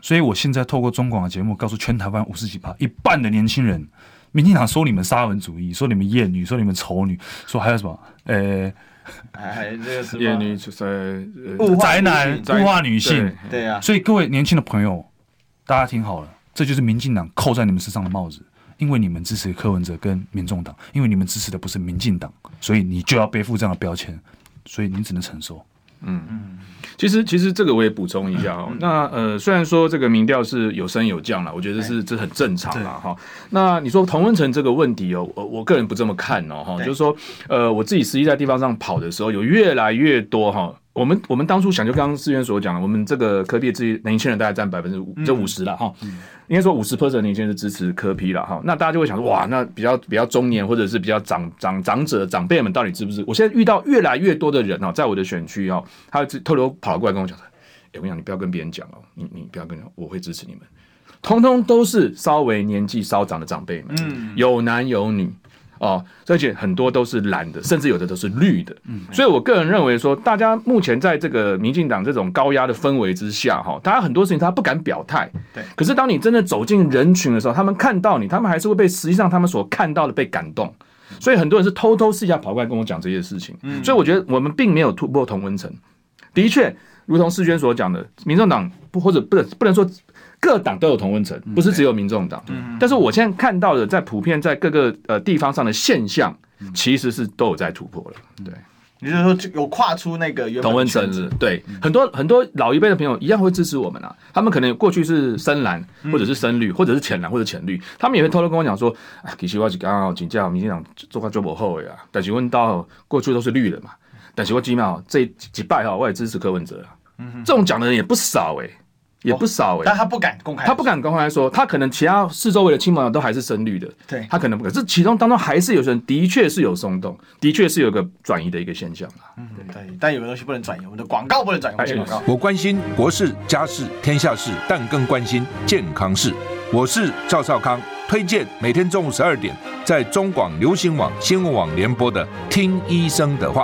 所以我现在透过中广的节目，告诉全台湾五十几趴，一半的年轻人，民进党说你们沙文主义，说你们厌女，说你们丑女，说还有什么？呃。
还 这个是
厌女就是
宅男物化女性，
对啊。
所以各位年轻的朋友，大家听好了，这就是民进党扣在你们身上的帽子，因为你们支持柯文哲跟民众党，因为你们支持的不是民进党，所以你就要背负这样的标签，所以你只能承受。
嗯嗯。其实，其实这个我也补充一下哦。那呃，虽然说这个民调是有升有降了，我觉得是这很正常啦。哈。那你说同温层这个问题哦，我我个人不这么看哦哈，就是说呃，我自己实际在地方上跑的时候，有越来越多哈。我们我们当初想，就刚刚思源所讲的，我们这个柯 P 自己年轻人大概占百分之五，就五十了哈。应该说五十 percent 年轻人是支持科批了哈。那大家就会想说，哇，那比较比较中年或者是比较长长长者长辈们到底支不支持？我现在遇到越来越多的人哦，在我的选区哦，他偷偷跑过来跟我讲说，我跟你讲，你不要跟别人讲哦，你你不要跟人，我会支持你们。通通都是稍微年纪稍长的长辈们，嗯，有男有女。哦，而且很多都是蓝的，甚至有的都是绿的。嗯，所以我个人认为说，大家目前在这个民进党这种高压的氛围之下，哈，大家很多事情他不敢表态。对。可是当你真的走进人群的时候，他们看到你，他们还是会被实际上他们所看到的被感动。所以很多人是偷偷私下跑过来跟我讲这些事情。嗯。所以我觉得我们并没有突破同温层。的确，如同世娟所讲的，民众党不或者不能不能说。各党都有同温层，不是只有民众党。嗯，但是我现在看到的，在普遍在各个呃地方上的现象，其实是都有在突破了。对，
也就是说有跨出那个
同温层。对，很多很多老一辈的朋友一样会支持我们啊。他们可能过去是深蓝，或者是深绿，或者是浅蓝或者浅绿，他们也会偷偷跟我讲说：“啊，其实我是刚刚请教民进党做个做不后的啊。”但是问到过去都是绿的嘛，但是我几秒这几拜哈，我也支持柯文哲啊。嗯，这种讲的人也不少哎。也不少哎、欸，
但他不敢公开，
他不敢公开说，他可能其他四周围的亲朋友都还是深绿的，对，他可能不敢。这其中当中还是有些人的确是有松动，的确是有个转移的一个现象啊。
嗯，对，但有的东西不能转移，我们的广告不能转移。广告，
我关心国事、家事、天下事，但更关心健康事。我是赵少康，推荐每天中午十二点在中广流行网、新闻网联播的《听医生的话》。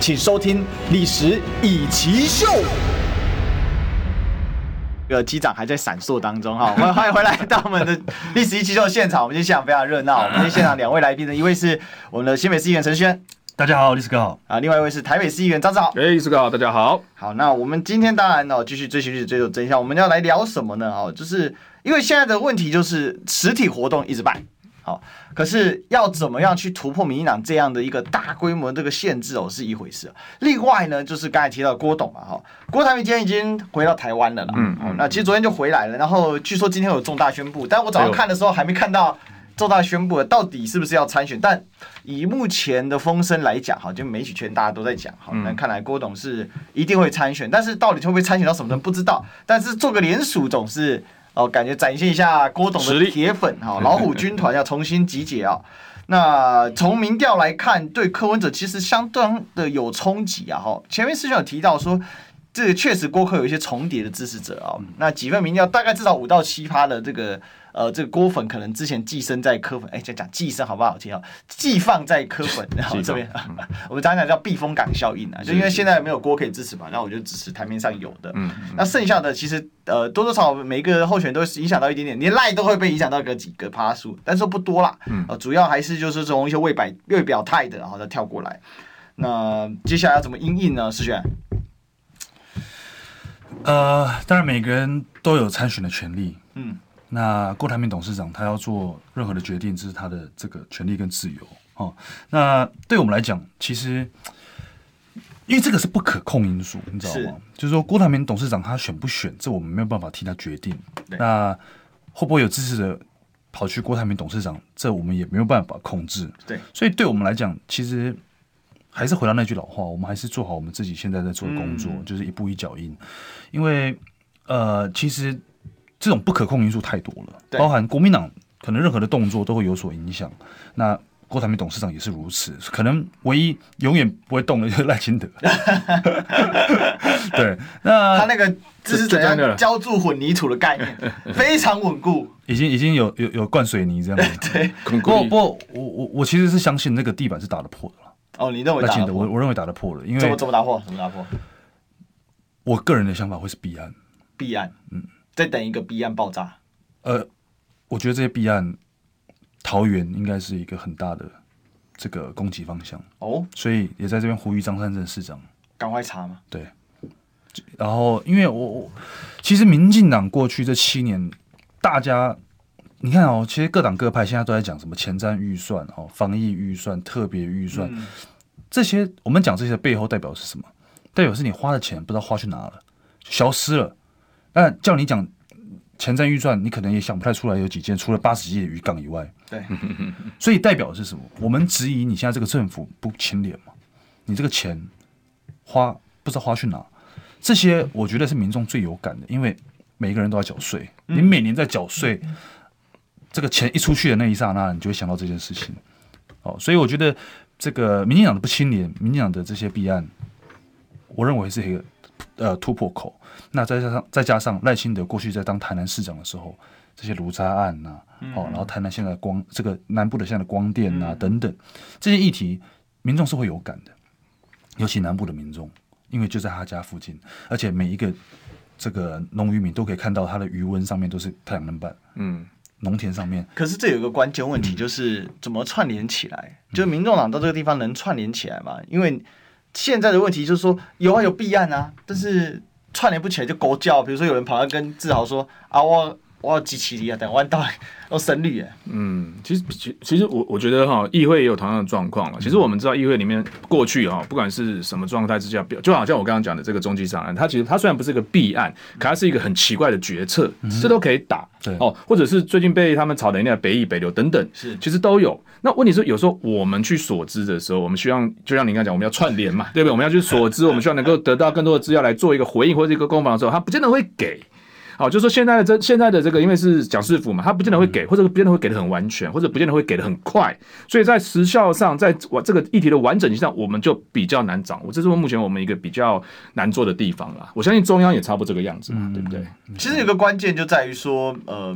请收听《历史易起 SHOW》。这个机长还在闪烁当中哈，欢迎回来到我们的《历史易起 SHOW》现场。我们今天现场非常热闹，我们今天现场两位来宾呢，一位是我们的新北市议员陈轩，
大家好，历史哥好
啊；另外一位是台北市议员张志豪，
哎，历史哥好，大家好。
好，那我们今天当然呢，继续追寻历史，追求真相。我们要来聊什么呢？哦，就是因为现在的问题就是实体活动一直办。好，可是要怎么样去突破民进党这样的一个大规模这个限制哦，是一回事。另外呢，就是刚才提到郭董嘛，哈，郭台铭今天已经回到台湾了啦。嗯嗯。那其实昨天就回来了，然后据说今天有重大宣布，但我早上看的时候还没看到重大宣布到底是不是要参选。但以目前的风声来讲，哈，就媒体圈大家都在讲，哈，那看来郭董是一定会参选，但是到底会不会参选到什么人不知道。但是做个联署总是。哦，感觉展现一下郭董的铁粉哈，老虎军团要重新集结啊。那从民调来看，对柯文哲其实相当的有冲击啊哈。前面师兄有提到说，这个确实郭柯有一些重叠的支持者啊。那几份民调大概至少五到七趴的这个。呃，这个郭粉可能之前寄生在柯粉，哎，讲讲寄生好不好听啊？寄放在柯粉，然后这边，嗯、我们讲讲叫避风港效应啊，就因为现在没有郭可以支持嘛，然后我就支持台面上有的，嗯，那剩下的其实呃多多少少每个候选人都是影响到一点点，连赖都会被影响到个几个趴数，但是不多啦，嗯，呃，主要还是就是从一些未摆未表态的，然后再跳过来。那接下来要怎么应应呢？世轩？
呃，当然每个人都有参选的权利，嗯。那郭台铭董事长他要做任何的决定，这是他的这个权利跟自由哦。那对我们来讲，其实因为这个是不可控因素，你知道吗？是就是说郭台铭董事长他选不选，这我们没有办法替他决定。那会不会有支持者跑去郭台铭董事长，这我们也没有办法控制。对，所以对我们来讲，其实还是回到那句老话，我们还是做好我们自己现在在做的工作，嗯、就是一步一脚印。因为呃，其实。这种不可控因素太多了，包含国民党可能任何的动作都会有所影响。那郭台铭董事长也是如此，可能唯一永远不会动的就是赖清德。对，那
他那个这是怎样浇筑混凝土的概念，非常稳固，
已经已经有有有灌水泥这样子。对，不过不过，我我我其实是相信那个地板是打得破的了。
哦，你认为打得破？
我我认为打得破了，因为
怎么怎么打破？怎么打破？
我个人的想法会是弊案，
弊案，嗯。再等一个弊案爆炸，
呃，我觉得这些弊案，桃园应该是一个很大的这个攻击方向哦，所以也在这边呼吁张善政市长
赶快查嘛。
对，然后因为我我其实民进党过去这七年，大家你看哦，其实各党各派现在都在讲什么前瞻预算哦，防疫预算、特别预算、嗯、这些，我们讲这些的背后代表是什么？代表是你花的钱不知道花去哪了，消失了。那叫你讲前瞻预算，你可能也想不太出来有几件，除了八十亿的渔港以外。
对，
所以代表的是什么？我们质疑你现在这个政府不清廉嘛？你这个钱花不知道花去哪？这些我觉得是民众最有感的，因为每个人都要缴税，你每年在缴税，这个钱一出去的那一刹那，你就会想到这件事情。哦，所以我觉得这个民进党的不清廉，民进党的这些弊案，我认为是一个呃突破口。那再加上再加上赖清德过去在当台南市长的时候，这些卢渣案呐、啊，哦，然后台南现在光这个南部的现在的光电呐、啊、等等这些议题，民众是会有感的，尤其南部的民众，因为就在他家附近，而且每一个这个农渔民都可以看到他的渔温上面都是太阳能板，嗯。农田上面，
可是这有一个关键问题，就是怎么串联起来？嗯、就民众党到这个地方能串联起来吗？因为现在的问题就是说，有啊有弊案啊，但是串联不起来就狗叫。比如说有人跑来跟志豪说啊，我我要集齐力啊，等弯道要胜利。
嗯，其实其其实我我觉得哈，议会也有同样的状况了。其实我们知道议会里面过去哈，不管是什么状态之下，就好像我刚刚讲的这个中继上案，它其实它虽然不是一个弊案，可它是一个很奇怪的决策，这都可以打。对哦，或者是最近被他们炒的那个北艺北流等等，是其实都有。那问题是有时候我们去所知的时候，我们希望就像您刚才讲，我们要串联嘛，对不对？我们要去所知，我们希望能够得到更多的资料来做一个回应或者一个攻防的时候，他不见得会给。好，就是说现在的这现在的这个，因为是蒋市府嘛，他不见得会给，或者不见得会给的很完全，或者不见得会给的很快，所以在时效上，在我这个议题的完整性上，我们就比较难掌握，这是目前我们一个比较难做的地方啦。我相信中央也差不多这个样子嘛，对不对？
其实有个关键就在于说，呃，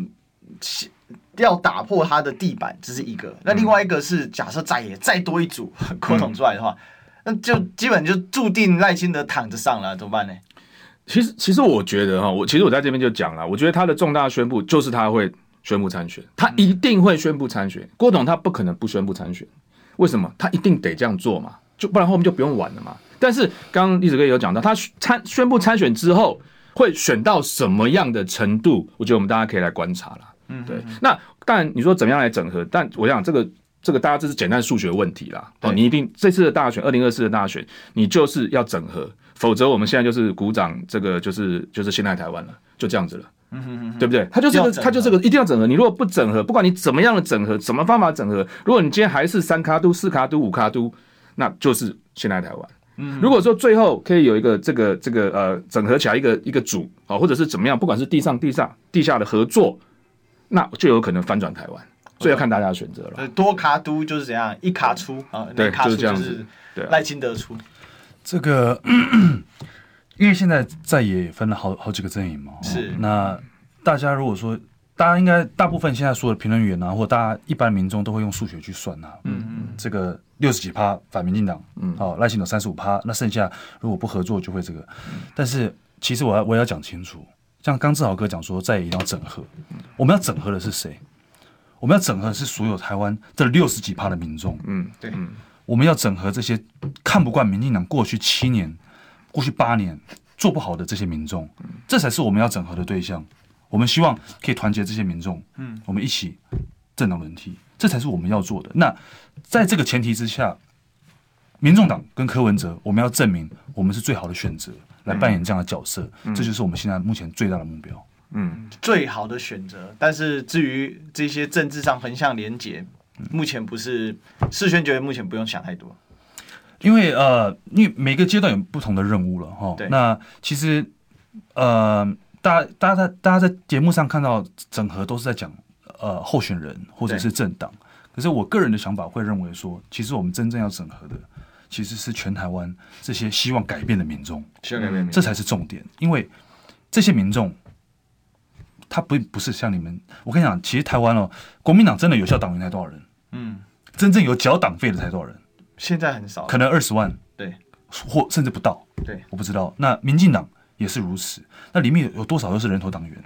要打破它的地板，这是一个；那另外一个是，假设再也再多一组 国统出来的话，那就基本就注定赖清德躺着上了，怎么办呢？
其实，其实我觉得哈，我其实我在这边就讲了，我觉得他的重大宣布就是他会宣布参选，他一定会宣布参选。郭董他不可能不宣布参选，为什么？他一定得这样做嘛，就不然后面就不用玩了嘛。但是刚刚历史哥也有讲到，他参宣布参选之后会选到什么样的程度，我觉得我们大家可以来观察了。嗯，对。那当然你说怎么样来整合，但我想这个这个大家这是简单数学问题啦。哦，你一定这次的大选，二零二四的大选，你就是要整合。否则我们现在就是鼓掌，这个就是就是现在台湾了，就这样子了，嗯哼哼，对不对？他就这个，他就这个一定要整合。你如果不整合，不管你怎么样的整合，什么方法整合，如果你今天还是三卡都、四卡都、五卡都，那就是现在台湾。嗯，如果说最后可以有一个这个这个呃整合起来一个一个组啊，或者是怎么样，不管是地上、地上、地下的合作，那就有可能翻转台湾。所以要看大家的选择了。
多卡都就是怎样，一卡出啊，
对，
就是
这样子，对，
赖清德出。
这个，因为现在在野也分了好好几个阵营嘛，是。那大家如果说，大家应该大部分现在所有的评论员啊，或大家一般民众都会用数学去算呐、啊，嗯嗯，这个六十几趴反民进党，嗯，好赖清德三十五趴，那剩下如果不合作就会这个。但是其实我要我要讲清楚，像刚志豪哥讲说，在野一定要整合，我们要整合的是谁？我们要整合的是所有台湾这六十几趴的民众，嗯，对，嗯。我们要整合这些看不惯民进党过去七年、过去八年做不好的这些民众，这才是我们要整合的对象。我们希望可以团结这些民众，嗯，我们一起政党轮替，这才是我们要做的。那在这个前提之下，民众党跟柯文哲，我们要证明我们是最好的选择，来扮演这样的角色，这就是我们现在目前最大的目标。
嗯，最好的选择。但是至于这些政治上横向连结。目前不是世轩觉得目前不用想太多，
因为呃，因为每个阶段有不同的任务了哈。对。那其实呃，大家大家在大家在节目上看到整合都是在讲呃候选人或者是政党，可是我个人的想法会认为说，其实我们真正要整合的其实是全台湾这些希望改变的民众，希望改变，这才是重点。因为这些民众。他不不是像你们，我跟你讲，其实台湾哦，国民党真的有效党员才多少人？嗯，真正有缴党费的才多少人？
现在很少，
可能二十万，
对，
或甚至不到，
对，
我不知道。那民进党也是如此，那里面有有多少都是人头党员？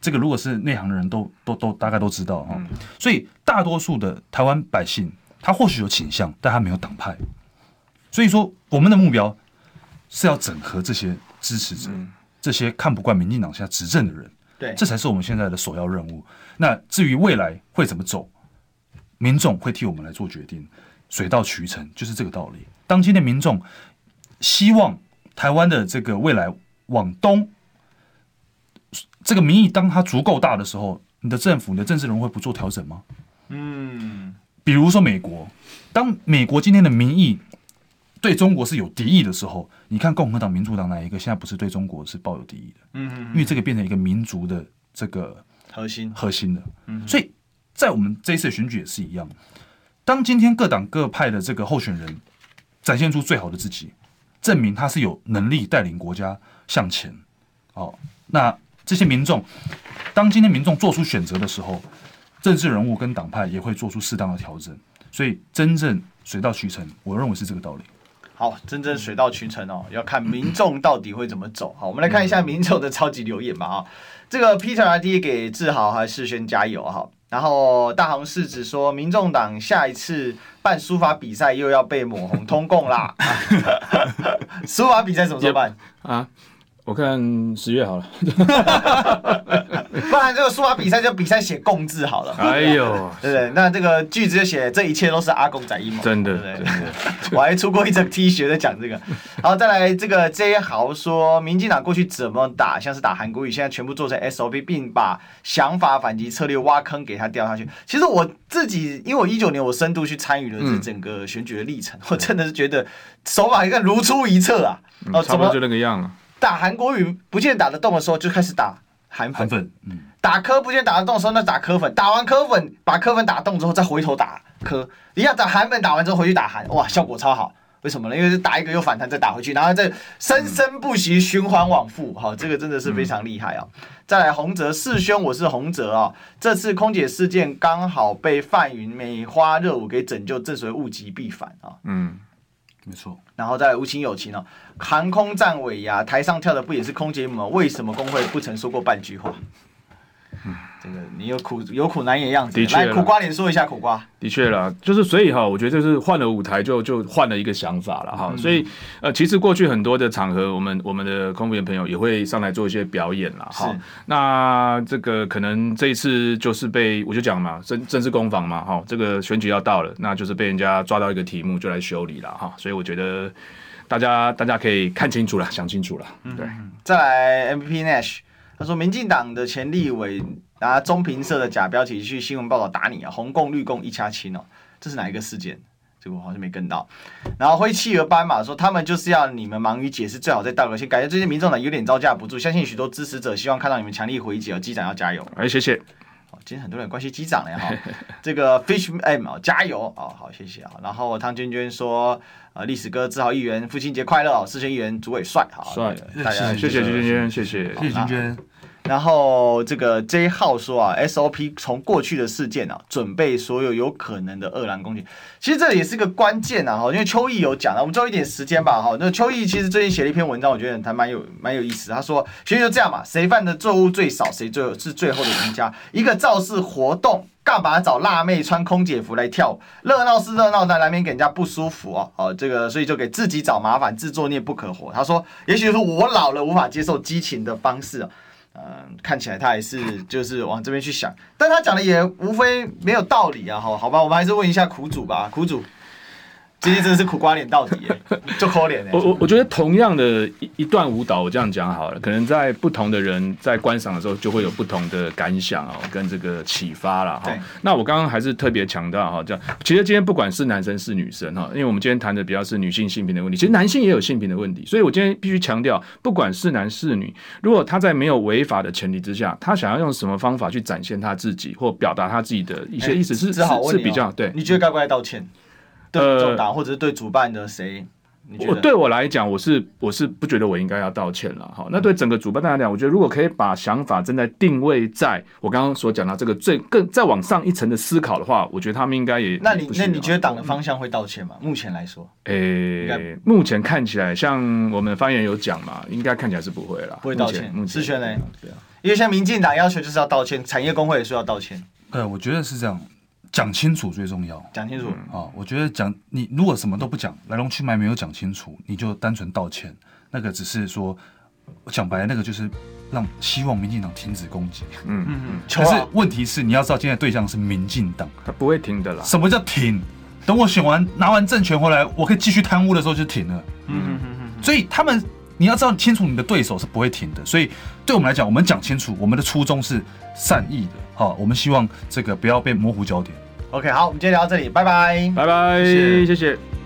这个如果是内行的人都都都大概都知道哈、哦。嗯、所以大多数的台湾百姓，他或许有倾向，但他没有党派。所以说，我们的目标是要整合这些支持者，嗯、这些看不惯民进党现在执政的人。
对，
这才是我们现在的首要任务。那至于未来会怎么走，民众会替我们来做决定，水到渠成就是这个道理。当今天民众希望台湾的这个未来往东这个民意当它足够大的时候，你的政府、你的政治人物会不做调整吗？
嗯，
比如说美国，当美国今天的民意对中国是有敌意的时候，你看共和党、民主党哪一个现在不是对中国是抱有敌意的？
嗯，
因为这个变成一个民族的这个
核心
核心的。嗯，所以在我们这一次的选举也是一样，当今天各党各派的这个候选人展现出最好的自己，证明他是有能力带领国家向前。哦，那。这些民众，当今天民众做出选择的时候，政治人物跟党派也会做出适当的调整，所以真正水到渠成，我认为是这个道理。
好，真正水到渠成哦，要看民众到底会怎么走。好，我们来看一下民众的超级留言吧。啊，这个 Peter ID 给志豪还是世轩加油哈。然后大行是指说，民众党下一次办书法比赛又要被抹红通共啦。书法比赛怎么时候办啊？
我看十月好了，
不然这个书法比赛就比赛写“共”字好了。
哎呦，
对不对？那这个句子就写这一切都是阿公仔阴谋，
真的，
对不对？我还出过一整 T 恤在讲这个。好，再来这个 J 豪说，民进党过去怎么打，像是打韩国语，现在全部做成 SOP，并把想法、反击策略挖坑给他掉下去。其实我自己，因为我一九年我深度去参与了这整个选举的历程，嗯、我真的是觉得手法一个如出一辙啊！
哦，差不多就那个样啊。
打韩国语不见打得动的时候，就开始打韩粉。
粉嗯、
打科不见打得动的时候，那打科粉。打完科粉，把科粉打动之后，再回头打科。一样打韩粉，打完之后回去打韩，哇，效果超好。为什么呢？因为是打一个又反弹，再打回去，然后再生生不息，循环往复。好、嗯，这个真的是非常厉害啊！嗯、再来，洪泽世轩，我是洪泽啊。这次空姐事件刚好被范云美花热舞给拯救，正所谓物极必反啊。
嗯。没错，
然后再来无情有情哦，航空站尾牙台上跳的不也是空姐吗？为什么工会不曾说过半句话？嗯，这个你有苦有苦难言样子，来苦瓜脸说一下苦瓜。
的确啦，就是所以哈，我觉得就是换了舞台就就换了一个想法了哈。嗯、所以呃，其实过去很多的场合，我们我们的空服员朋友也会上来做一些表演了哈。那这个可能这一次就是被我就讲嘛，政政治攻防嘛哈。这个选举要到了，那就是被人家抓到一个题目就来修理了哈。所以我觉得大家大家可以看清楚了，想清楚了。对，嗯、
再来 MVP Nash。他说：“民进党的前立委拿中评社的假标题去新闻报道打你啊，红共绿共一家亲哦，这是哪一个事件？这个我好像没跟到。然后挥企鹅斑马说他们就是要你们忙于解释，最好再道个歉。感觉最近民众党有点招架不住，相信许多支持者希望看到你们强力回击哦，机长要加油。
哎，谢谢。
哦，今天很多人关心机长了哈。这个 Fish M 哦，加油哦，好谢谢啊。然后汤娟娟说。”呃，历史哥自豪议员，父亲节快乐哦！世轩议员，主委帅，好
帅，大家谢谢娟娟，谢谢
谢谢娟娟。
然后这个 J 号说啊，SOP 从过去的事件啊，准备所有有可能的恶狼攻击。其实这也是个关键啊，哈，因为邱毅有讲了，我们最后一点时间吧，哈。那邱毅其实最近写了一篇文章，我觉得还蛮有蛮有意思。他说，其实就这样嘛，谁犯的错误最少，谁最是最后的赢家。一个造势活动。干嘛找辣妹穿空姐服来跳？热闹是热闹，但难免给人家不舒服哦。哦，这个所以就给自己找麻烦，自作孽不可活。他说，也许是我老了无法接受激情的方式。嗯、看起来他还是就是往这边去想，但他讲的也无非没有道理啊。好，好吧，我们还是问一下苦主吧，苦主。今天真的是苦瓜脸到底耶，就可怜。
我我我觉得同样的一一段舞蹈，我这样讲好了，可能在不同的人在观赏的时候，就会有不同的感想哦，跟这个启发了哈。那我刚刚还是特别强调哈，这样其实今天不管是男生是女生哈，因为我们今天谈的比较是女性性平的问题，其实男性也有性平的问题，所以我今天必须强调，不管是男是女，如果他在没有违法的前提之下，他想要用什么方法去展现他自己或表达他自己的一些意思，是是是比较对。
你觉得该不该道歉？对政党或者是对主办的谁？
我对我来讲，我是我是不觉得我应该要道歉了哈。那对整个主办单来讲，我觉得如果可以把想法正在定位在我刚刚所讲到这个最更再往上一层的思考的话，我觉得他们应该也
那你那你觉得党的方向会道歉吗？目前来说，
诶、欸，目前看起来像我们发言人有讲嘛，应该看起来是不会了，
不会道歉。世轩呢？
对啊，
因为像民进党要求就是要道歉，产业工会也说要道歉。
呃，我觉得是这样。讲清楚最重要，
讲清楚
啊！我觉得讲你如果什么都不讲，来龙去脉没有讲清楚，你就单纯道歉，那个只是说讲白了，那个就是让希望民进党停止攻击。
嗯嗯嗯。
可是问题是，你要知道，现在对象是民进党，
他不会停的啦。
什么叫停？等我选完拿完政权回来，我可以继续贪污的时候就停了。
嗯嗯嗯嗯。
所以他们你要知道清楚你的对手是不会停的，所以对我们来讲，我们讲清楚，我们的初衷是善意的，好，我们希望这个不要被模糊焦点。
OK，好，我们今天聊到这里，拜拜，
拜拜，谢谢。谢谢